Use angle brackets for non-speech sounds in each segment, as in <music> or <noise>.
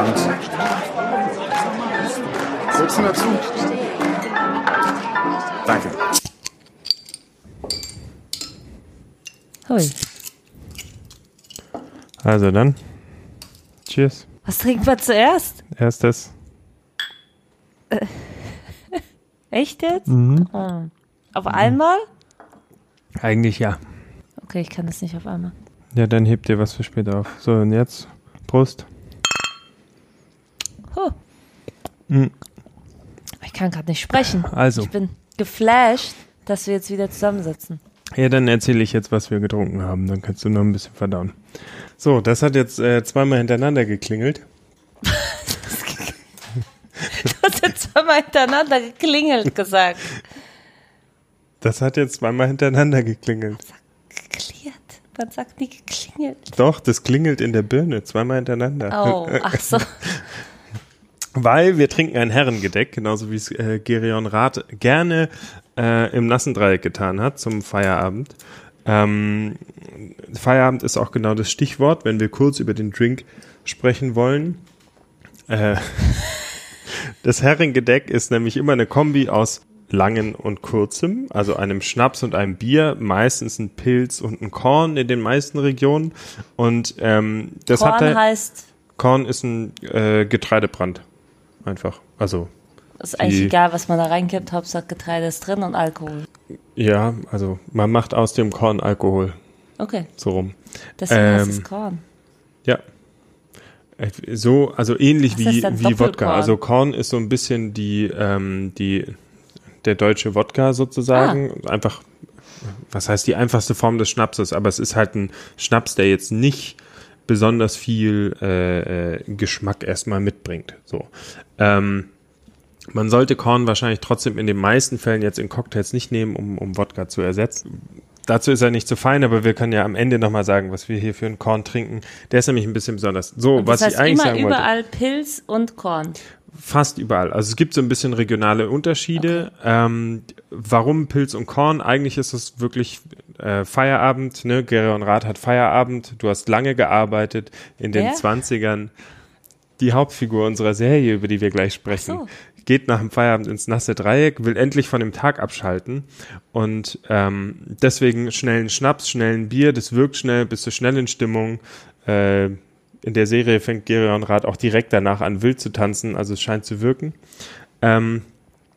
Feierabend. Sitzen dazu? Danke. Hui. Also dann. Cheers. Was trinken wir zuerst? Erstes. <laughs> Echt jetzt? Mhm. Oh. Auf einmal? Eigentlich ja. Okay, ich kann das nicht auf einmal. Ja, dann hebt dir was für später auf. So, und jetzt. Prost. Huh. Mhm. Ich kann gerade nicht sprechen. Also. Ich bin geflasht, dass wir jetzt wieder zusammensitzen. Ja, dann erzähle ich jetzt, was wir getrunken haben. Dann kannst du noch ein bisschen verdauen. So, das hat jetzt äh, zweimal hintereinander geklingelt. Du hast jetzt zweimal hintereinander geklingelt gesagt. Das hat jetzt zweimal hintereinander geklingelt. Geklärt. Man sagt nie geklingelt. Doch, das klingelt in der Birne zweimal hintereinander. Oh, ach so. <laughs> Weil wir trinken ein Herrengedeck, genauso wie es äh, Gerion Rath gerne äh, im nassen Dreieck getan hat zum Feierabend. Ähm, Feierabend ist auch genau das Stichwort, wenn wir kurz über den Drink sprechen wollen. Äh, <laughs> das Herrengedeck ist nämlich immer eine Kombi aus langen und kurzem, also einem Schnaps und einem Bier, meistens ein Pilz und ein Korn in den meisten Regionen. Und ähm, das hat Korn er, heißt, Korn ist ein äh, Getreidebrand. Einfach. Also, ist eigentlich Die- egal, was man da reinkippt. Hauptsache Getreide ist drin und Alkohol. ja, also man macht aus dem Korn Alkohol. Okay, So rum. deswegen heißt Ähm, es Korn. Ja. So, also ähnlich Was wie, wie Wodka. Also Korn ist so ein bisschen die, ähm, die, der deutsche Wodka sozusagen. Ah. Einfach, was heißt die einfachste Form des Schnapses, aber es ist halt ein Schnaps, der jetzt nicht besonders viel äh, äh, Geschmack erstmal mitbringt. So. Ähm, man sollte Korn wahrscheinlich trotzdem in den meisten Fällen jetzt in Cocktails nicht nehmen, um, um Wodka zu ersetzen. Dazu ist er nicht zu fein, aber wir können ja am Ende nochmal sagen, was wir hier für einen Korn trinken. Der ist nämlich ein bisschen besonders. So, was heißt ich eigentlich immer sagen wollte. überall Pilz und Korn. Fast überall. Also es gibt so ein bisschen regionale Unterschiede. Ähm, warum Pilz und Korn? Eigentlich ist es wirklich äh, Feierabend. Ne? Gerion Rath hat Feierabend. Du hast lange gearbeitet in den Wer? 20ern. Die Hauptfigur unserer Serie, über die wir gleich sprechen, so. geht nach dem Feierabend ins nasse Dreieck, will endlich von dem Tag abschalten und ähm, deswegen schnellen Schnaps, schnellen Bier, das wirkt schnell, bist du schnell in Stimmung. Äh, in der Serie fängt Gerion Rath auch direkt danach an, wild zu tanzen, also es scheint zu wirken. Ähm,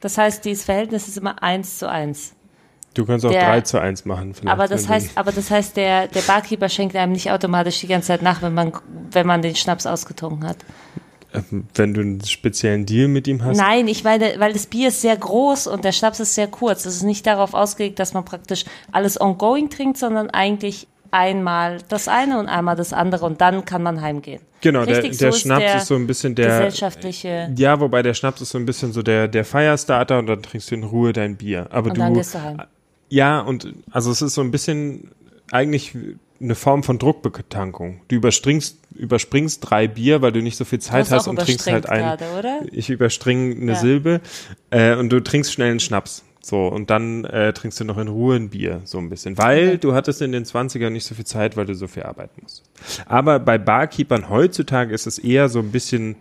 Das heißt, dieses Verhältnis ist immer eins zu eins. du kannst auch Der- 3 zu 1 machen. Vielleicht, Aber das heißt, aber das heißt, der, der Barkeeper schenkt einem nicht automatisch die ganze Zeit nach, wenn man, wenn man den Schnaps ausgetrunken hat. Du, äh, wenn du einen speziellen Deal mit ihm hast. Nein, ich meine, weil das Bier ist sehr groß und der Schnaps ist sehr kurz. Es ist nicht darauf ausgelegt, dass man praktisch alles ongoing trinkt, sondern eigentlich einmal das eine und einmal das andere und dann kann man heimgehen. Genau, der, Richtig, der so ist Schnaps der ist so ein bisschen der. gesellschaftliche. Ja, wobei der Schnaps ist so ein bisschen so der, der Firestarter und dann trinkst du in Ruhe dein Bier. Aber Und du. dann gehst du heim. Ja, und also es ist so ein bisschen eigentlich eine Form von Druckbetankung. Du überspringst, überspringst drei Bier, weil du nicht so viel Zeit hast und trinkst halt ein. überstrengt gerade, oder? Ich überspringe eine Ja. Silbe äh, und du trinkst schnell einen Schnaps. So, und dann äh, trinkst du noch in Ruhe ein Bier, so ein bisschen. Weil du hattest in den 20ern nicht so viel Zeit, weil du so viel arbeiten musst. Aber bei Barkeepern heutzutage ist es eher so ein bisschen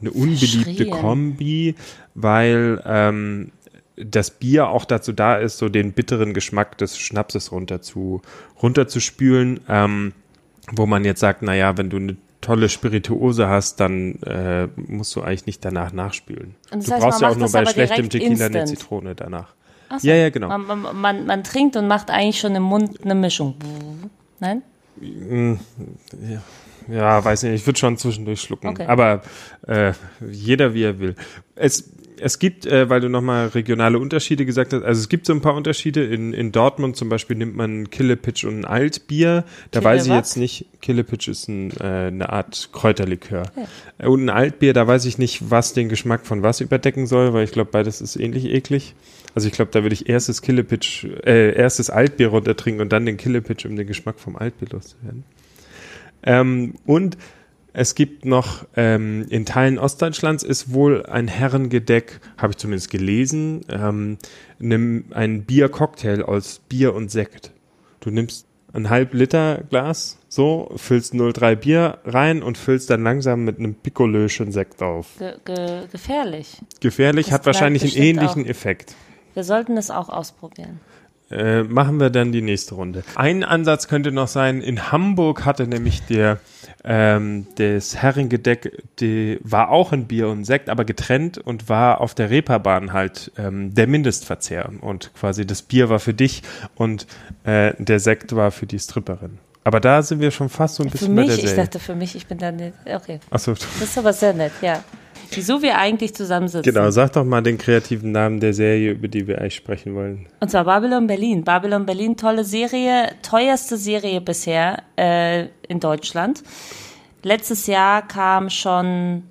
eine unbeliebte. Kombi, weil ähm, das Bier auch dazu da ist, so den bitteren Geschmack des Schnapses runter zu, runterzuspülen, ähm, wo man jetzt sagt, naja, wenn du eine tolle Spirituose hast, dann äh, musst du eigentlich nicht danach nachspülen. Und das du heißt, brauchst ja auch nur bei schlechtem Tequila eine instant. Zitrone danach. Ach so. Ja, ja, genau. Man, man, man, man trinkt und macht eigentlich schon im Mund eine Mischung. Nein? Ja, weiß nicht, ich würde schon zwischendurch schlucken. Okay. Aber äh, jeder wie er will. Es, es gibt, äh, weil du nochmal regionale Unterschiede gesagt hast, also es gibt so ein paar Unterschiede. In, in Dortmund zum Beispiel nimmt man Killepitch und ein Altbier. Da Kille weiß ich was? jetzt nicht, Killepitch ist ein, äh, eine Art Kräuterlikör. Äh, Und ein Altbier, da weiß ich nicht, was den Geschmack von was überdecken soll, weil ich glaube, beides ist ähnlich eklig. Also ich glaube, da würde ich erstes Killepitch, äh, erstes Altbier runtertrinken und dann den Killepitch, um den Geschmack vom Altbier loszuwerden. Ähm, und es gibt noch ähm, in Teilen Ostdeutschlands ist wohl ein Herrengedeck, habe ich zumindest gelesen, ähm, nimm ein Biercocktail aus Bier und Sekt. Du nimmst ein halb Liter Glas, so, füllst 0,3 Bier rein und füllst dann langsam mit einem Pikolöchen Sekt auf. Ge ge gefährlich. Gefährlich, Das hat wahrscheinlich einen ähnlichen auch. Effekt. Wir sollten es auch ausprobieren. Äh, machen wir dann die nächste Runde. Ein Ansatz könnte noch sein, in Hamburg hatte nämlich der ähm, das Herrengedeck, die war auch in Bier und Sekt, aber getrennt und war auf der Reeperbahn halt ähm, der Mindestverzehr. Und quasi das Bier war für dich und äh, der Sekt war für die Stripperin. Aber da sind wir schon fast so ein Für bisschen bei mich, der ich dachte für mich, ich bin da nicht. Okay. Achso, Das ist aber sehr nett, ja. Wieso wir eigentlich zusammensitzen. genau, sag doch mal den kreativen Namen der Serie, über die wir eigentlich sprechen wollen. Und zwar Babylon Berlin. Babylon Berlin, tolle Serie, teuerste Serie bisher äh, in Deutschland. Letztes Jahr kam schon,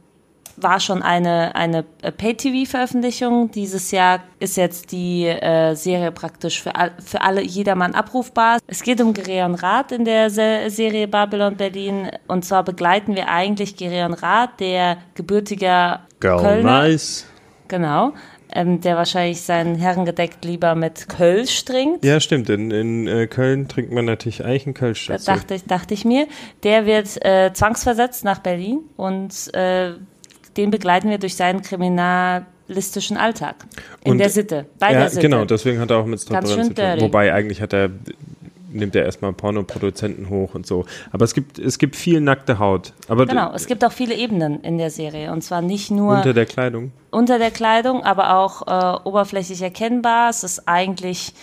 war schon eine, eine äh, Pay-TV-Veröffentlichung. Dieses Jahr ist jetzt die äh, Serie praktisch für, all, für alle, jedermann abrufbar. Es geht um Gereon Rath in der Se Serie Babylon Berlin. Und zwar begleiten wir eigentlich Gereon Rath, der gebürtiger Kölner, nice. Genau. Ähm, der wahrscheinlich sein Herrengedeck lieber mit Kölsch trinkt. Ja, stimmt. In, in äh, Köln trinkt man natürlich Eichenkölsch dazu. dachte ich, dachte ich mir. Der wird äh, zwangsversetzt nach Berlin und äh, den begleiten wir durch seinen kriminalistischen Alltag. In Und der Sitte. Bei ja, der Sitte. genau, deswegen hat er auch mit schön zu tun. Wobei eigentlich hat er nimmt er erstmal Pornoproduzenten hoch und so. Aber es gibt es gibt viel nackte Haut. Aber Genau, es gibt auch viele Ebenen in der Serie. Und zwar nicht nur unter der Kleidung. unter der Kleidung, aber auch äh, oberflächlich erkennbar. Es ist eigentlich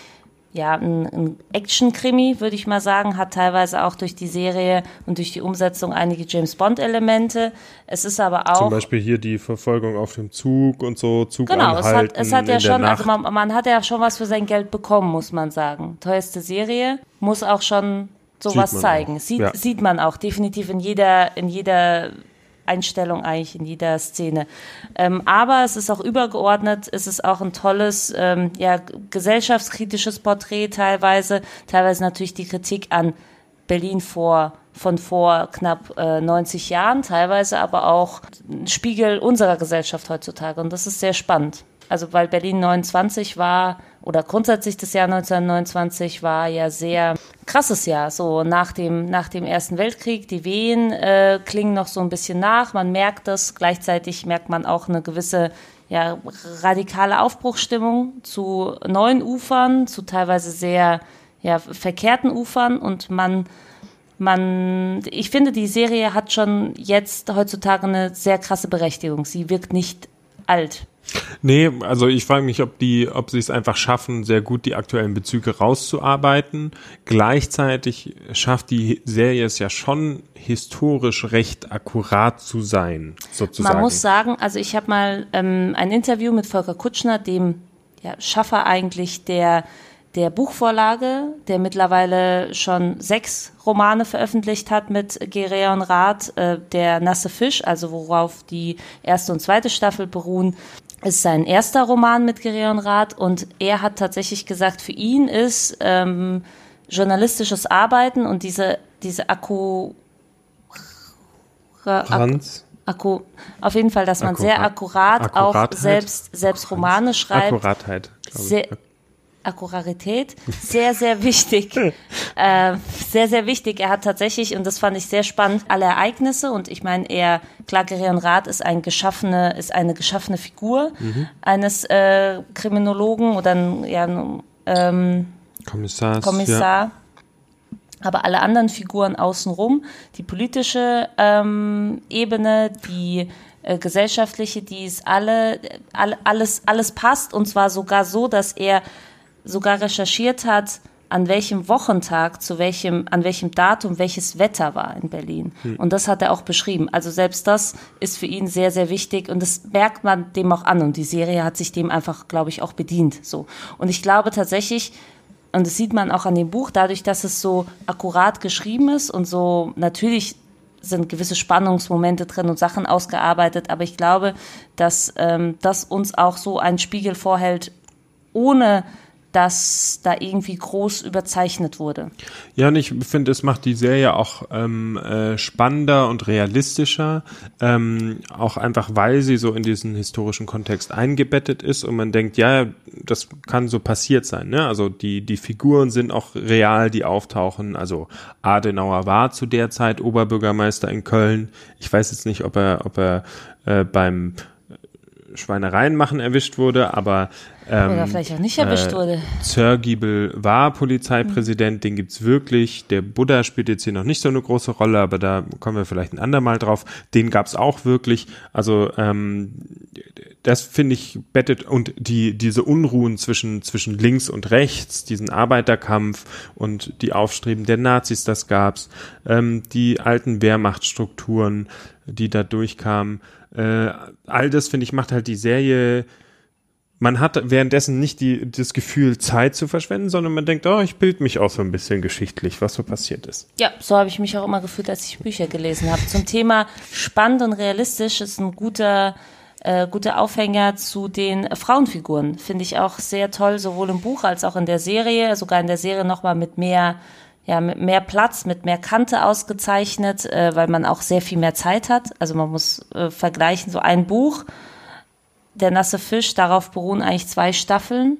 ja ein, ein Action-Krimi, würde ich mal sagen, hat teilweise auch durch die Serie und durch die Umsetzung einige James Bond-Elemente. Es ist aber auch Zum Beispiel hier die Verfolgung auf dem Zug und so, Zug Genau, es hat, es hat ja schon, also man, man hat ja schon was für sein Geld bekommen, muss man sagen. Teuerste Serie, muss auch schon sowas zeigen. auch, Sieht, ja. sieht man auch definitiv in jeder, in jeder Einstellung eigentlich, in jeder Szene. Ähm, aber es ist auch übergeordnet, es ist auch ein tolles, ähm, ja, gesellschaftskritisches Porträt teilweise, teilweise natürlich die Kritik an Berlin vor von vor knapp äh, 90 Jahren, teilweise aber auch ein Spiegel unserer Gesellschaft heutzutage. Und das ist sehr spannend. Also weil Berlin 29 war oder grundsätzlich das Jahr 1929 war ja sehr krasses Jahr. So nach dem nach dem Ersten Weltkrieg, die Wehen äh, klingen noch so ein bisschen nach. Man merkt das. Gleichzeitig merkt man auch eine gewisse ja, radikale Aufbruchsstimmung zu neuen Ufern, zu teilweise sehr ja, verkehrten Ufern und man man, ich finde, die Serie hat schon jetzt heutzutage eine sehr krasse Berechtigung. Sie wirkt nicht alt. Nee, also ich frage mich, ob die, ob sie es einfach schaffen, sehr gut die aktuellen Bezüge rauszuarbeiten. Gleichzeitig schafft die Serie es ja schon historisch recht akkurat zu sein, sozusagen. Man muss sagen, also ich habe mal ähm, ein Interview mit Volker Kutschner, dem ja, Schaffer eigentlich der der Buchvorlage, der mittlerweile schon sechs Romane veröffentlicht hat mit Gereon Rath, äh, der Nasse Fisch, also worauf die erste und zweite Staffel beruhen, ist sein erster Roman mit Gereon Rath und er hat tatsächlich gesagt, für ihn ist ähm, journalistisches Arbeiten und diese, diese Akku, Akku, Franz, Akku, auf jeden Fall, dass man sehr Akkurat- akkurat auch selbst, selbst Romane schreibt. Akkuratheit. Sehr, Akkurarität, sehr, sehr wichtig. <laughs> äh, sehr, sehr wichtig. Er hat tatsächlich, und das fand ich sehr spannend, alle Ereignisse, und ich meine, er, klar, Gereon Rath ist ein geschaffene, ist eine geschaffene Figur eines äh, Kriminologen oder ein, ja, ähm, Kommissars, Kommissar. Aber alle anderen Figuren außenrum, die politische ähm, Ebene, die äh, gesellschaftliche, die ist alle, all, alles, alles passt und zwar sogar so, dass er sogar recherchiert hat, an welchem Wochentag, zu welchem, an welchem Datum welches Wetter war in Berlin. Und das hat er auch beschrieben. Also selbst das ist für ihn sehr, sehr wichtig und das merkt man dem auch an. Und die Serie hat sich dem einfach, glaube ich, auch bedient. So. Und ich glaube tatsächlich, und das sieht man auch an dem Buch, dadurch, dass es so akkurat geschrieben ist und so natürlich sind gewisse Spannungsmomente drin und Sachen ausgearbeitet, aber ich glaube, dass ähm, das uns auch so einen Spiegel vorhält, ohne dass da irgendwie groß überzeichnet wurde. Ja, und ich finde, es macht die Serie auch ähm, äh, spannender und realistischer, ähm, auch einfach, weil sie so in diesen historischen Kontext eingebettet ist und man denkt, ja, das kann so passiert sein. Ne? Also die, die Figuren sind auch real, die auftauchen. Also Adenauer war zu der Zeit Oberbürgermeister in Köln. Ich weiß jetzt nicht, ob er, ob er äh, beim Schweinereien machen erwischt wurde, aber ähm, Oder vielleicht auch nicht erwischt äh, wurde. Zörgiebel war Polizeipräsident, mhm. den gibt's wirklich. Der Buddha spielt jetzt hier noch nicht so eine große Rolle, aber da kommen wir vielleicht ein andermal drauf. Den gab's auch wirklich. Also ähm, das finde ich bettet und die diese Unruhen zwischen zwischen links und rechts, diesen Arbeiterkampf und die Aufstreben der Nazis, das gab's. Ähm, die alten Wehrmachtstrukturen, die da durchkamen. Äh, all das finde ich macht halt die Serie man hat währenddessen nicht die, das Gefühl, Zeit zu verschwenden, sondern man denkt, oh, ich bild mich auch so ein bisschen geschichtlich, was so passiert ist. Ja, so habe ich mich auch immer gefühlt, als ich Bücher gelesen habe. Zum Thema spannend und realistisch ist ein guter, äh, guter Aufhänger zu den Frauenfiguren. Finde ich auch sehr toll, sowohl im Buch als auch in der Serie, sogar in der Serie nochmal mit mehr ja, mit mehr Platz, mit mehr Kante ausgezeichnet, äh, weil man auch sehr viel mehr Zeit hat. Also man muss äh, vergleichen, so ein Buch der nasse Fisch, darauf beruhen eigentlich zwei Staffeln.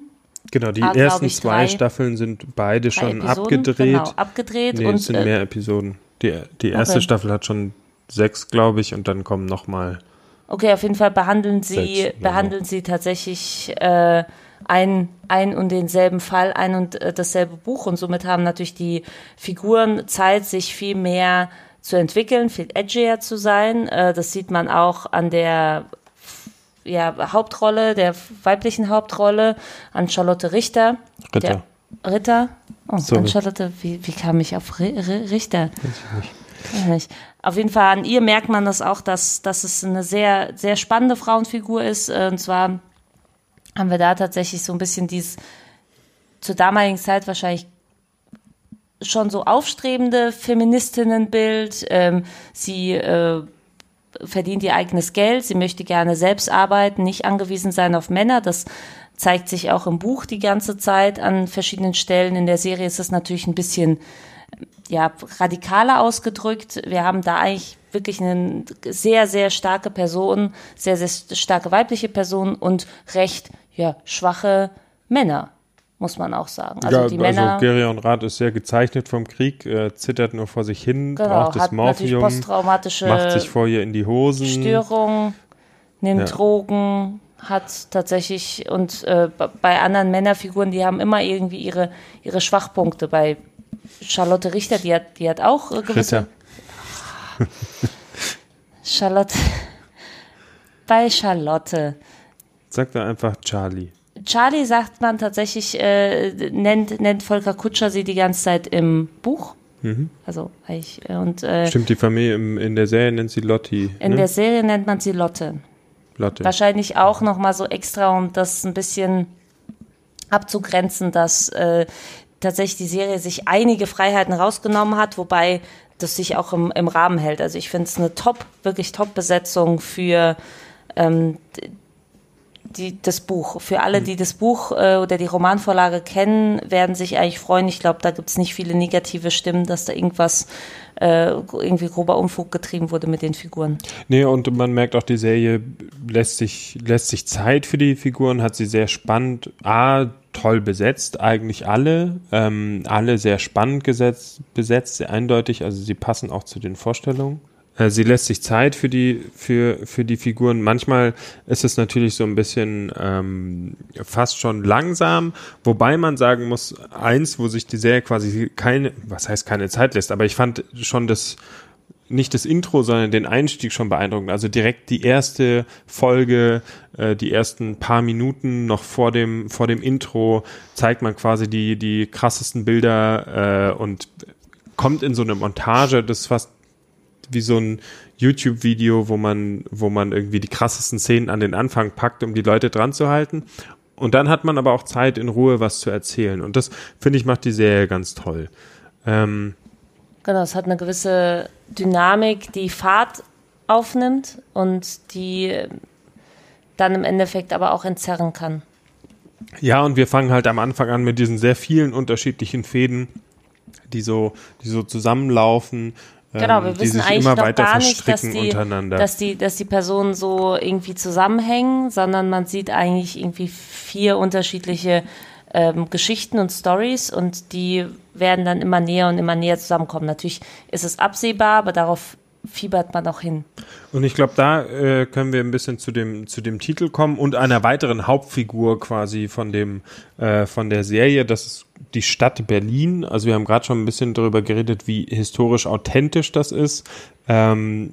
Genau, die ah, ersten ich, zwei drei, Staffeln sind beide schon Episoden, abgedreht. Genau, abgedreht. Nee, und, es sind äh, mehr Episoden. Die, die erste okay. Staffel hat schon sechs, glaube ich, und dann kommen nochmal. Okay, auf jeden Fall behandeln sie, sechs, behandeln sie tatsächlich äh, ein, ein und denselben Fall, ein und äh, dasselbe Buch und somit haben natürlich die Figuren Zeit, sich viel mehr zu entwickeln, viel edgier zu sein. Äh, das sieht man auch an der ja, Hauptrolle, der weiblichen Hauptrolle, an Charlotte Richter. Ritter. Der, Ritter? Oh, Sorry. an Charlotte, wie, wie kam ich auf R R Richter? Weiß ich nicht. Auf jeden Fall an ihr merkt man das auch, dass, dass es eine sehr, sehr spannende Frauenfigur ist. Äh, und zwar haben wir da tatsächlich so ein bisschen dieses zur damaligen Zeit wahrscheinlich schon so aufstrebende Feministinnenbild. Ähm, sie äh, verdient ihr eigenes Geld, sie möchte gerne selbst arbeiten, nicht angewiesen sein auf Männer. Das zeigt sich auch im Buch die ganze Zeit an verschiedenen Stellen. In der Serie ist es natürlich ein bisschen ja, radikaler ausgedrückt. Wir haben da eigentlich wirklich eine sehr, sehr starke Person, sehr, sehr starke weibliche Person und recht ja, schwache Männer muss man auch sagen. Also ja, die also Männer. Gerion Rath ist sehr gezeichnet vom Krieg, äh, zittert nur vor sich hin, genau, braucht das Morphium, posttraumatische macht sich vor ihr in die Hosen. Störung, nimmt ja. Drogen, hat tatsächlich und äh, bei anderen Männerfiguren, die haben immer irgendwie ihre ihre Schwachpunkte. Bei Charlotte Richter, die hat die hat auch äh, gewisse. <laughs> Charlotte. Bei Charlotte. Sag da einfach Charlie. Charlie sagt man tatsächlich, äh, nennt, nennt Volker Kutscher sie die ganze Zeit im Buch. Mhm. Also ich, äh, und äh, Stimmt, die Familie im, in der Serie nennt sie Lotti. In ne? der Serie nennt man sie Lotte. Lotte. Wahrscheinlich auch nochmal so extra, um das ein bisschen abzugrenzen, dass äh, tatsächlich die Serie sich einige Freiheiten rausgenommen hat, wobei das sich auch im, im Rahmen hält. Also ich finde es eine top, wirklich Top-Besetzung für ähm, die, das Buch. Für alle, die das Buch äh, oder die Romanvorlage kennen, werden sich eigentlich freuen. Ich glaube, da gibt es nicht viele negative Stimmen, dass da irgendwas äh, irgendwie grober Unfug getrieben wurde mit den Figuren. Nee, und man merkt auch, die Serie lässt sich, lässt sich Zeit für die Figuren, hat sie sehr spannend, A, toll besetzt, eigentlich alle, ähm, alle sehr spannend gesetzt, besetzt, sehr eindeutig, also sie passen auch zu den Vorstellungen. Äh, sie lässt sich Zeit für die, für, für die Figuren. Manchmal ist es natürlich so ein bisschen ähm, fast schon langsam, wobei man sagen muss, eins, wo sich die Serie quasi keine, was heißt keine Zeit lässt, aber ich fand schon das nicht das Intro, sondern den Einstieg schon beeindruckend. Also direkt die erste Folge, äh, die ersten paar Minuten noch vor dem vor dem Intro zeigt man quasi die die krassesten Bilder äh, und kommt in so eine Montage, das fast wie so ein YouTube-Video, wo man, wo man irgendwie die krassesten Szenen an den Anfang packt, um die Leute dran zu halten. Und dann hat man aber auch Zeit, in Ruhe was zu erzählen. Und das, finde ich, macht die Serie ganz toll. Ähm, genau, es hat eine gewisse Dynamik, die Fahrt aufnimmt und die dann im Endeffekt aber auch entzerren kann. Ja, und wir fangen halt am Anfang an mit diesen sehr vielen unterschiedlichen Fäden, die so, die so zusammenlaufen. Genau, wir ähm, wissen eigentlich immer noch gar nicht, dass die, dass, die, dass die Personen so irgendwie zusammenhängen, sondern man sieht eigentlich irgendwie vier unterschiedliche ähm, Geschichten und Stories und die werden dann immer näher und immer näher zusammenkommen. Natürlich ist es absehbar, aber darauf fiebert man auch hin. Und ich glaube, da äh, können wir ein bisschen zu dem, zu dem Titel kommen und einer weiteren Hauptfigur quasi von dem, äh, von der Serie. Das ist die Stadt Berlin. Also wir haben gerade schon ein bisschen darüber geredet, wie historisch authentisch das ist. Ähm,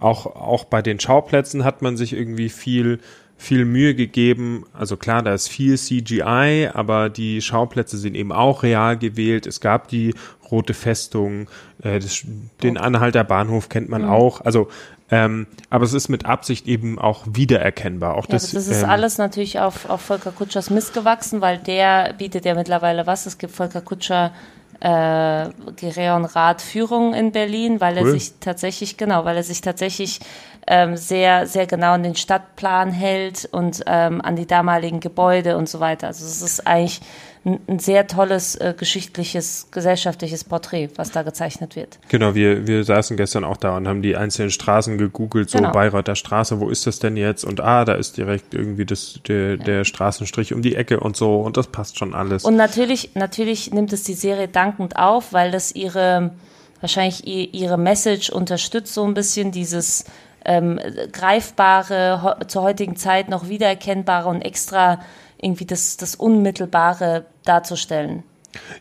auch, auch bei den Schauplätzen hat man sich irgendwie viel, viel Mühe gegeben. Also klar, da ist viel CGI, aber die Schauplätze sind eben auch real gewählt. Es gab die Rote Festung, äh, das, den Anhalter Bahnhof kennt man auch. Also, ähm, aber es ist mit Absicht eben auch wiedererkennbar. Auch Ja, das, ist ähm, alles natürlich auf, auf Volker Kutschers Mist gewachsen, weil der bietet ja mittlerweile was. Es gibt Volker Kutscher äh, Gereon Rat Führung in Berlin, weil er Cool. sich tatsächlich, genau, weil er sich tatsächlich ähm, sehr, sehr genau an den Stadtplan hält und ähm, an die damaligen Gebäude und so weiter. Also es ist eigentlich ein, ein sehr tolles äh, geschichtliches, gesellschaftliches Porträt, was da gezeichnet wird. Genau, wir, wir saßen gestern auch da und haben die einzelnen Straßen gegoogelt, so Genau. Bayreuther Straße, wo ist das denn jetzt? Und ah, da ist direkt irgendwie das, der, der Straßenstrich um die Ecke und so und das passt schon alles. Und natürlich, natürlich nimmt es die Serie dankend auf, weil das ihre, wahrscheinlich ihre Message unterstützt, so ein bisschen dieses ähm, greifbare, zur heutigen Zeit noch wiedererkennbare und extra irgendwie das, das Unmittelbare darzustellen.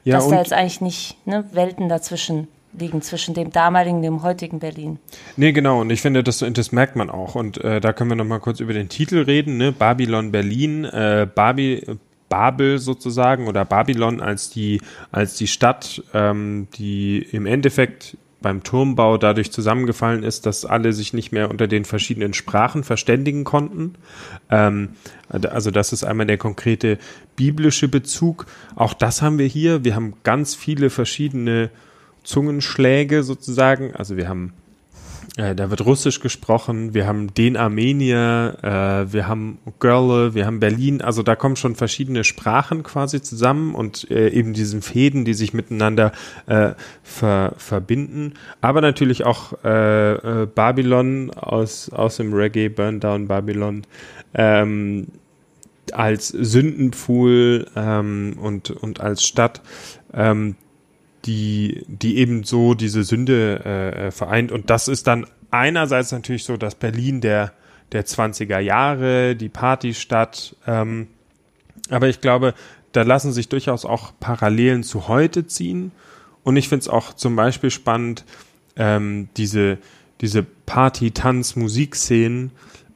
ja, Dass da jetzt eigentlich nicht ne, Welten dazwischen liegen, zwischen dem damaligen und dem heutigen Berlin. Nee, genau, und ich finde, das, das merkt man auch. Und äh, da können wir nochmal kurz über den Titel reden, ne? Babylon Berlin, äh, Babi, Babel sozusagen oder Babylon als die, als die Stadt, ähm, die im Endeffekt beim Turmbau dadurch zusammengefallen ist, dass alle sich nicht mehr unter den verschiedenen Sprachen verständigen konnten. Ähm, also das ist einmal der konkrete biblische Bezug. Auch das haben wir hier. Wir haben ganz viele verschiedene Zungenschläge sozusagen. Also wir haben äh, da wird Russisch gesprochen, wir haben den Armenier, äh, wir haben Görle, wir haben Berlin, also da kommen schon verschiedene Sprachen quasi zusammen und äh, eben diesen Fäden, die sich miteinander äh, ver verbinden. Aber natürlich auch äh, äh, Babylon aus, aus dem Reggae, Burn Down Babylon, ähm, als Sündenpfuhl ähm, und, und als Stadt. Ähm, die, die eben so diese Sünde äh, äh, vereint. Und das ist dann einerseits natürlich so das Berlin der, der 20er Jahre, die Partystadt. Ähm, aber ich glaube, da lassen sich durchaus auch Parallelen zu heute ziehen. Und ich finde es auch zum Beispiel spannend, ähm, diese, diese Party-, Tanz-, Musikszenen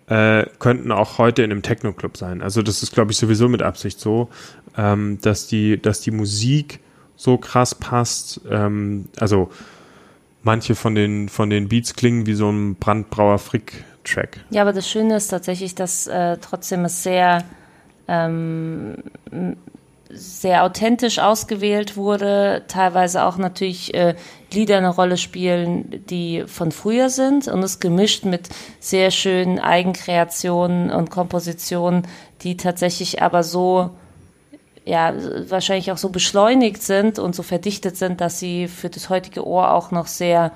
äh, könnten auch heute in einem Techno-Club sein. Also das ist, glaube ich, sowieso mit Absicht so, ähm, dass die, dass die Musik so krass passt. Ähm, also manche von den, von den Beats klingen wie so ein Brandbrauer Frick-Track. Ja, aber das Schöne ist tatsächlich, dass äh, trotzdem es sehr, ähm, sehr authentisch ausgewählt wurde, teilweise auch natürlich äh, Lieder eine Rolle spielen, die von früher sind und es gemischt mit sehr schönen Eigenkreationen und Kompositionen, die tatsächlich aber so ja, wahrscheinlich auch so beschleunigt sind und so verdichtet sind, dass sie für das heutige Ohr auch noch sehr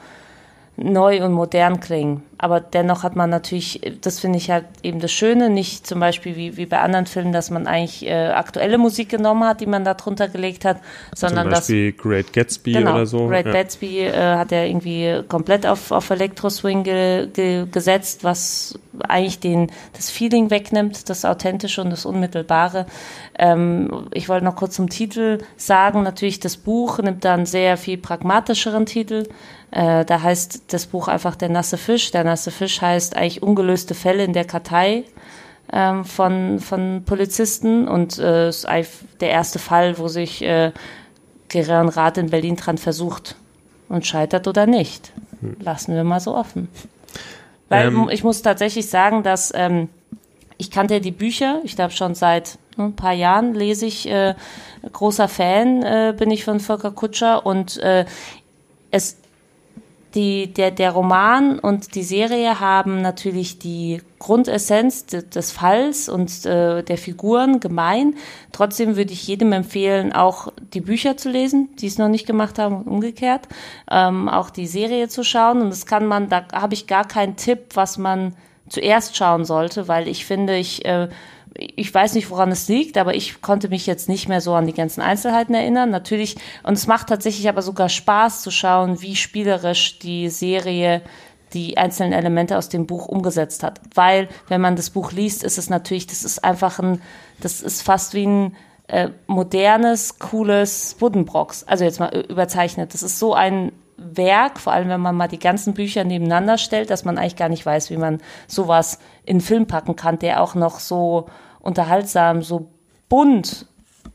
neu und modern klingen. Aber dennoch hat man natürlich, das finde ich halt eben das Schöne, nicht zum Beispiel wie, wie bei anderen Filmen, dass man eigentlich äh, aktuelle Musik genommen hat, die man da drunter gelegt hat, sondern Zum dass Beispiel Great Gatsby Genau, oder so. Great ja. Gatsby äh, hat er irgendwie komplett auf, auf Elektro-Swing ge, ge, gesetzt, was eigentlich den, das Feeling wegnimmt, das Authentische und das Unmittelbare. Ähm, ich wollte noch kurz zum Titel sagen, natürlich das Buch nimmt da einen sehr viel pragmatischeren Titel. Äh, da heißt das Buch einfach Der nasse Fisch. Der nasse Fisch heißt eigentlich ungelöste Fälle in der Kartei ähm, von, von Polizisten und äh, ist der erste Fall, wo sich äh, Gerion Rath in Berlin dran versucht und scheitert oder nicht. Lassen wir mal so offen. Weil Ähm. ich muss tatsächlich sagen, dass ähm, ich kannte die Bücher, ich glaube schon seit ne, ein paar Jahren lese ich, äh, großer Fan äh, bin ich von Volker Kutscher und äh, es die, der, der Roman und die Serie haben natürlich die Grundessenz des Falls und äh, der Figuren gemein. Trotzdem würde ich jedem empfehlen, auch die Bücher zu lesen, die es noch nicht gemacht haben und umgekehrt, ähm, auch die Serie zu schauen. Und das kann man, da habe ich gar keinen Tipp, was man zuerst schauen sollte, weil ich finde, ich äh, ich weiß nicht, woran es liegt, aber ich konnte mich jetzt nicht mehr so an die ganzen Einzelheiten erinnern. Natürlich, und es macht tatsächlich aber sogar Spaß zu schauen, wie spielerisch die Serie die einzelnen Elemente aus dem Buch umgesetzt hat. Weil, wenn man das Buch liest, ist es natürlich, das ist einfach ein, das ist fast wie ein äh, modernes, cooles Buddenbrocks. Also jetzt mal überzeichnet. Das ist so ein Werk, vor allem wenn man mal die ganzen Bücher nebeneinander stellt, dass man eigentlich gar nicht weiß, wie man sowas in Film packen kann, der auch noch so unterhaltsam, so bunt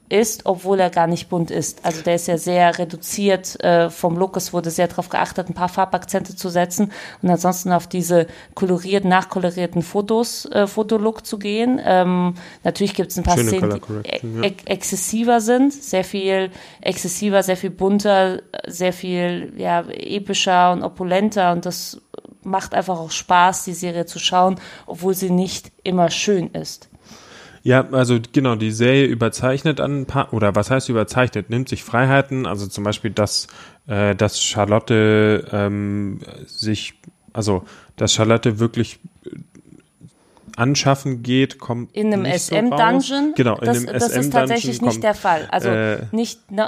ist, obwohl er gar nicht bunt ist. Also der ist ja sehr reduziert äh, vom Look. Es wurde sehr darauf geachtet, ein paar Farbakzente zu setzen und ansonsten auf diese kolorierten, nachkolorierten Fotos, äh, Fotolook zu gehen. Ähm, natürlich gibt es ein paar Schöne Szenen, die e ja. exzessiver sind, sehr viel exzessiver, sehr viel bunter, sehr viel ja, epischer und opulenter und das macht einfach auch Spaß, die Serie zu schauen, obwohl sie nicht immer schön ist. Ja, also genau, die Serie überzeichnet an ein paar, oder was heißt überzeichnet, nimmt sich Freiheiten, also zum Beispiel, dass, äh, dass Charlotte ähm, sich, also dass Charlotte wirklich anschaffen geht, kommt in einem SM-Dungeon. So genau, in das, einem das ist tatsächlich kommt, nicht der Fall. Also äh, nicht no,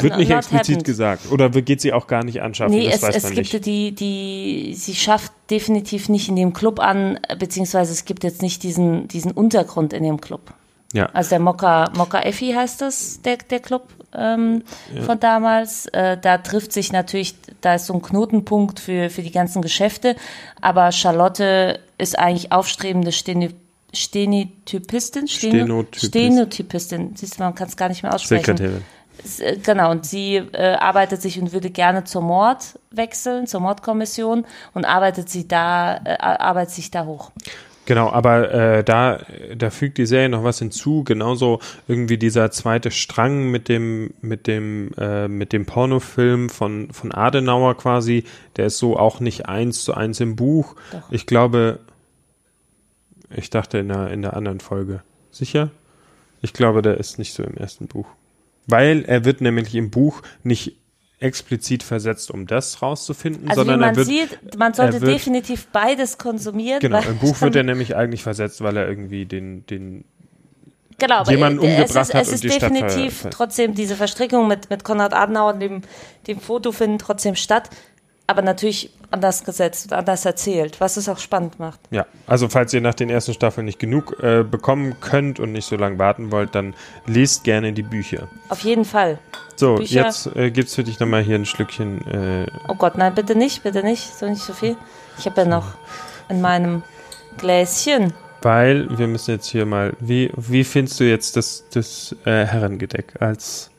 wird nicht explizit happened. gesagt oder geht sie auch gar nicht anschaffen? Nee, das es, weiß es man gibt nicht. die die sie schafft definitiv nicht in dem Club an, beziehungsweise es gibt jetzt nicht diesen diesen Untergrund in dem Club. Ja. Also der Mokka, Mokka Effi heißt das, der, der Club ähm, ja. von damals. Äh, da trifft sich natürlich, da ist so ein Knotenpunkt für, für die ganzen Geschäfte. Aber Charlotte ist eigentlich aufstrebende Steno Stenotypistin. Steno Stenotypistin. Stenotypistin. Siehst du, man kann es gar nicht mehr aussprechen. Sekretärin. Äh, genau, und sie äh, arbeitet sich und würde gerne zur Mord wechseln, zur Mordkommission und arbeitet sie da, äh, arbeitet sich da hoch. Genau, aber äh, da, da fügt die Serie noch was hinzu, genauso irgendwie dieser zweite Strang mit dem, mit dem, äh, mit dem Pornofilm von, von Adenauer quasi, der ist so auch nicht eins zu eins im Buch. Doch. Ich glaube, ich dachte in der, in der anderen Folge. Sicher? Ich glaube, der ist nicht so im ersten Buch. Weil er wird nämlich im Buch nicht explizit versetzt, um das rauszufinden, Also wie sondern man er wird, sieht, man sollte wird- definitiv beides konsumieren. genau, im Buch <laughs> wird er nämlich eigentlich versetzt, weil er irgendwie den, den genau, jemanden umgebracht es ist, hat es ist definitiv trotzdem diese Verstrickung mit, mit Konrad Adenauer und dem, dem Foto finden trotzdem statt, aber natürlich anders gesetzt, anders erzählt, was es auch spannend macht. Ja, also falls ihr nach den ersten Staffeln nicht genug äh, bekommen könnt und nicht so lange warten wollt, dann lest gerne die Bücher. Auf jeden Fall. So, Bücher. jetzt äh, gibt's für dich nochmal hier ein Schlückchen. Äh, Oh Gott, nein, bitte nicht, bitte nicht, so nicht so viel. Ich habe ja noch in meinem Gläschen. weil wir müssen jetzt hier mal. Wie, wie findest du jetzt das, das äh, Herrengedeck als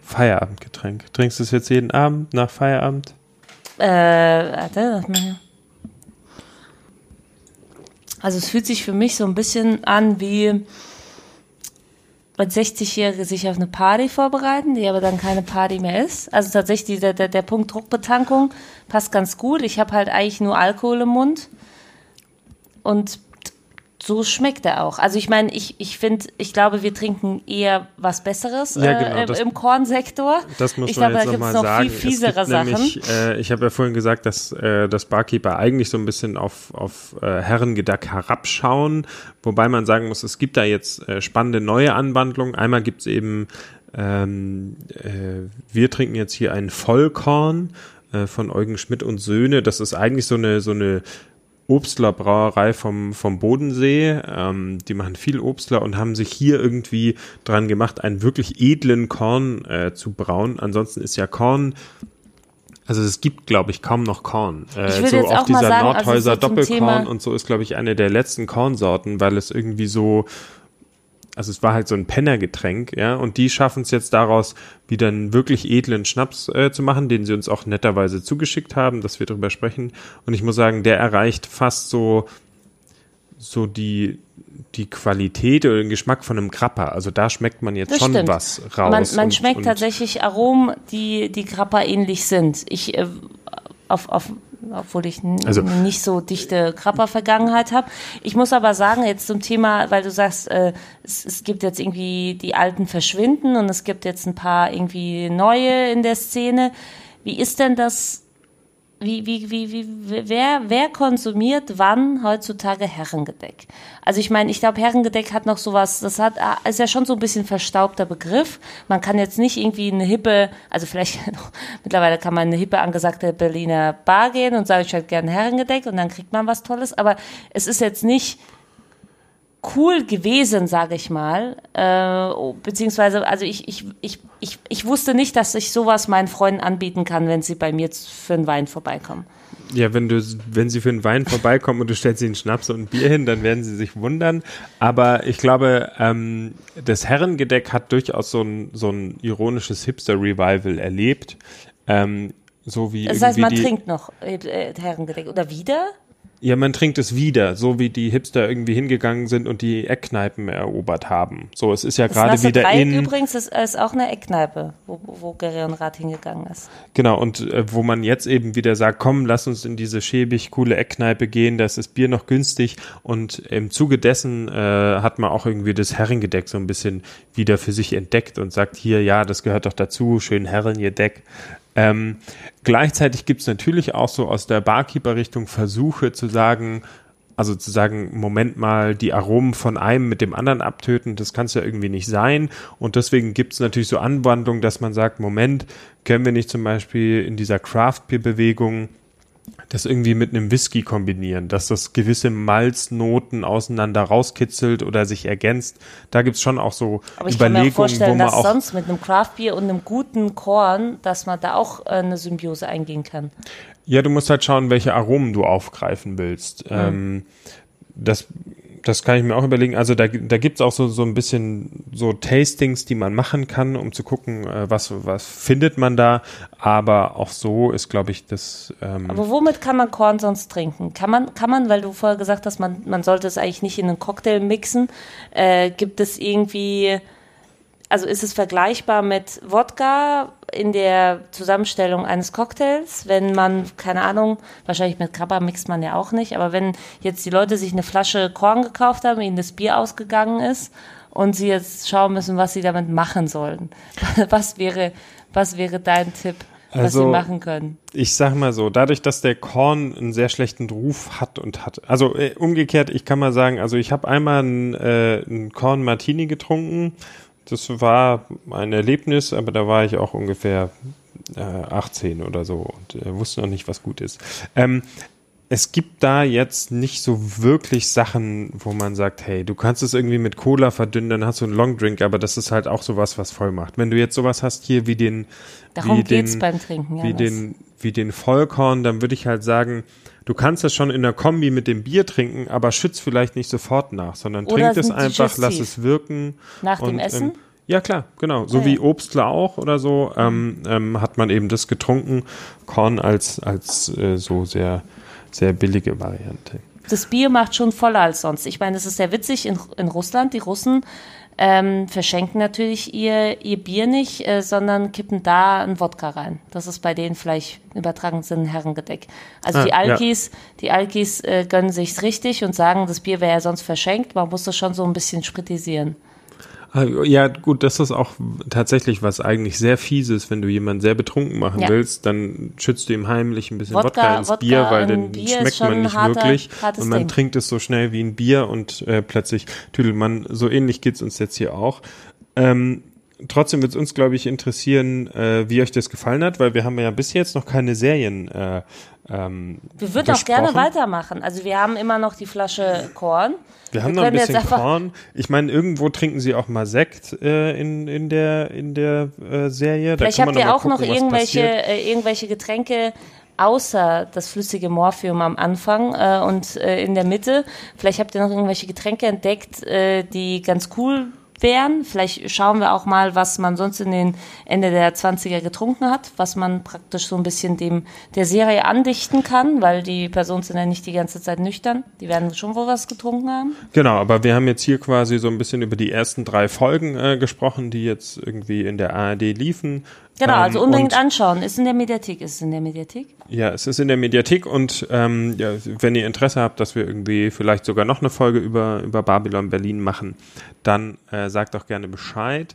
Feierabendgetränk? Trinkst du es jetzt jeden Abend nach Feierabend? Äh, warte, lass mal hier. Also es fühlt sich für mich so ein bisschen an wie wenn 60-Jährige sich auf eine Party vorbereiten, die aber dann keine Party mehr ist. Also tatsächlich dieser, der, der Punkt Druckbetankung passt ganz gut. Ich habe halt eigentlich nur Alkohol im Mund und so schmeckt er auch. Also ich meine, ich, ich finde, ich glaube, wir trinken eher was Besseres Ja, äh, genau, im- das- im Kornsektor. Das muss ich man glaube, jetzt da gibt nochmal es noch sagen. viel fiesere Sachen. Nämlich, äh, ich habe ja vorhin gesagt, dass äh, das Barkeeper eigentlich so ein bisschen auf, auf äh, Herrengedeck herabschauen, wobei man sagen muss, es gibt da jetzt äh, spannende neue Anwandlungen. Einmal gibt es eben, ähm, äh, wir trinken jetzt hier einen Vollkorn äh, von Eugen Schmidt und Söhne. Das ist eigentlich so eine, so eine Obstler Brauerei vom, vom Bodensee. Ähm, die machen viel Obstler und haben sich hier irgendwie dran gemacht, einen wirklich edlen Korn äh, zu brauen. Ansonsten ist ja Korn, also es gibt, glaube ich, kaum noch Korn. Äh, so auch dieser sagen, also Nordhäuser so zum Doppelkorn und so ist, glaube ich, eine der letzten Kornsorten, weil es irgendwie so, also es war halt so ein Pennergetränk, ja, und die schaffen es jetzt daraus, wieder einen wirklich edlen Schnaps äh, zu machen, den sie uns auch netterweise zugeschickt haben, dass wir drüber sprechen. Und ich muss sagen, der erreicht fast so, so die, die Qualität oder den Geschmack von einem Krapper. Also da schmeckt man jetzt Das schon stimmt. was raus. Man, man und, schmeckt und, tatsächlich Aromen, die, die Grappa ähnlich sind. Ich äh, auf, auf obwohl ich also, nicht so dichte Krabber-Vergangenheit habe. Ich muss aber sagen, jetzt zum Thema, weil du sagst, äh, es, es gibt jetzt irgendwie die Alten verschwinden und es gibt jetzt ein paar irgendwie neue in der Szene. Wie ist denn das wie, wie, wie, wie, wer, wer konsumiert wann heutzutage Herrengedeck? Also ich meine, ich glaube, Herrengedeck hat noch sowas, das hat, ah, ist ja schon so ein bisschen verstaubter Begriff. Man kann jetzt nicht irgendwie eine hippe, also vielleicht <laughs> mittlerweile kann man eine hippe angesagte Berliner Bar gehen und sagen, ich hätte gerne Herrengedeck und dann kriegt man was Tolles, aber es ist jetzt nicht, cool gewesen, sage ich mal. Äh, beziehungsweise, also ich, ich, ich, ich, ich wusste nicht, dass ich sowas meinen Freunden anbieten kann, wenn sie bei mir für einen Wein vorbeikommen. Ja, wenn du, wenn sie für einen Wein vorbeikommen und du stellst ihnen Schnaps und ein Bier hin, dann werden sie sich wundern. Aber ich glaube, ähm, das Herrengedeck hat durchaus so ein, so ein ironisches Hipster-Revival erlebt. Ähm, so wie das heißt, man trinkt noch äh, Herrengedeck oder wieder? Ja, man trinkt es wieder, so wie die Hipster irgendwie hingegangen sind und die Eckkneipen erobert haben. So, es ist ja gerade wieder Dreieck in. übrigens ist, ist auch eine Eckkneipe, wo, wo Gerion Rath hingegangen ist. Genau, und äh, wo man jetzt eben wieder sagt, komm, lass uns in diese schäbig coole Eckkneipe gehen, da ist das Bier noch günstig. Und im Zuge dessen äh, hat man auch irgendwie das Herrengedeck so ein bisschen wieder für sich entdeckt und sagt, hier, ja, das gehört doch dazu, schön Herrengedeck. Ähm, gleichzeitig gibt es natürlich auch so aus der Barkeeper-Richtung Versuche zu sagen, also zu sagen, Moment mal, die Aromen von einem mit dem anderen abtöten, das kann es ja irgendwie nicht sein. Und deswegen gibt es natürlich so Anwandlungen, dass man sagt, Moment, können wir nicht zum Beispiel in dieser Craft-Beer-Bewegung das irgendwie mit einem Whisky kombinieren, dass das gewisse Malznoten auseinander rauskitzelt oder sich ergänzt. Da gibt's schon auch so Aber ich Überlegungen, kann mir vorstellen, wo man dass auch sonst mit einem Craftbier und einem guten Korn, dass man da auch äh, eine Symbiose eingehen kann. Ja, du musst halt schauen, welche Aromen du aufgreifen willst. Mhm. Ähm, das das kann ich mir auch überlegen. Also da, da gibt es auch so, so ein bisschen so Tastings, die man machen kann, um zu gucken, äh, was, was findet man da. Aber auch so ist, glaube ich, das. Ähm Aber womit kann man Korn sonst trinken? Kann man, kann man, weil du vorher gesagt hast, man, man sollte es eigentlich nicht in einen Cocktail mixen. Äh, gibt es irgendwie also ist es vergleichbar mit Wodka in der Zusammenstellung eines Cocktails, wenn man, keine Ahnung, wahrscheinlich mit Krabber mixt man ja auch nicht, aber wenn jetzt die Leute sich eine Flasche Korn gekauft haben, ihnen das Bier ausgegangen ist und sie jetzt schauen müssen, was sie damit machen sollen. <laughs> Was wäre, was wäre dein Tipp? was sie also, machen können. Ich sag mal so, dadurch, dass der Korn einen sehr schlechten Ruf hat und hat, also äh, umgekehrt, ich kann mal sagen, also ich habe einmal einen, äh, einen Korn Martini getrunken das war ein Erlebnis, aber da war ich auch ungefähr äh, 18 oder so und äh, wusste noch nicht, was gut ist. Ähm, es gibt da jetzt nicht so wirklich Sachen, wo man sagt, hey, du kannst es irgendwie mit Cola verdünnen, dann hast du einen Longdrink, aber das ist halt auch sowas, was voll macht. Wenn du jetzt sowas hast hier wie den, Darum wie den, beim Trinken, ja, wie den, wie den Vollkorn, dann würde ich halt sagen, du kannst das schon in der Kombi mit dem Bier trinken, aber schützt vielleicht nicht sofort nach, sondern Oder trink es einfach, lass es wirken. Nach und, dem Essen? Ähm, ja, klar, genau. So okay. wie Obstler auch oder so, ähm, ähm, hat man eben das getrunken. Korn als, als äh, so sehr, sehr billige Variante. Das Bier macht schon voller als sonst. Ich meine, es ist sehr witzig in, in Russland. Die Russen ähm, verschenken natürlich ihr, ihr Bier nicht, äh, sondern kippen da einen Wodka rein. Das ist bei denen vielleicht übertragen Sinn Herrengedeck. Also ah, die Alkis, ja. die Alkis äh, gönnen sich's richtig und sagen, das Bier wäre ja sonst verschenkt. Man muss das schon so ein bisschen spritisieren. Ah, ja, gut, das ist auch tatsächlich was eigentlich sehr fieses, wenn du jemanden sehr betrunken machen ja. willst, dann schützt du ihm heimlich ein bisschen Wodka, Wodka ins Wodka Bier, weil den Bier schmeckt man nicht harter, wirklich und man Ding. trinkt es so schnell wie ein Bier und äh, plötzlich tüdelt man, so ähnlich geht's uns jetzt hier auch. Ähm, trotzdem wird es uns, glaube ich, interessieren, äh, wie euch das gefallen hat, weil wir haben ja bis jetzt noch keine Serien. Äh, ähm, wir würden auch gerne weitermachen. Also wir haben immer noch die Flasche Korn. Wir haben wir noch ein bisschen Korn. Ich meine, irgendwo trinken sie auch mal Sekt äh, in, in der, in der äh, Serie. Vielleicht habt ihr auch gucken, noch irgendwelche, äh, irgendwelche Getränke außer das flüssige Morphium am Anfang äh, und äh, in der Mitte. Vielleicht habt ihr noch irgendwelche Getränke entdeckt, äh, die ganz cool wären. Vielleicht schauen wir auch mal, was man sonst in den Ende der 20er getrunken hat, was man praktisch so ein bisschen dem der Serie andichten kann, weil die Personen sind ja nicht die ganze Zeit nüchtern. Die werden schon wohl was getrunken haben. Genau, aber wir haben jetzt hier quasi so ein bisschen über die ersten drei Folgen äh, gesprochen, die jetzt irgendwie in der ARD liefen. Genau, also unbedingt und, anschauen. Ist in der Mediathek. Ist es in der Mediathek? Ja, es ist in der Mediathek und ähm, ja, wenn ihr Interesse habt, dass wir irgendwie vielleicht sogar noch eine Folge über, über Babylon Berlin machen, dann äh, sagt doch gerne Bescheid.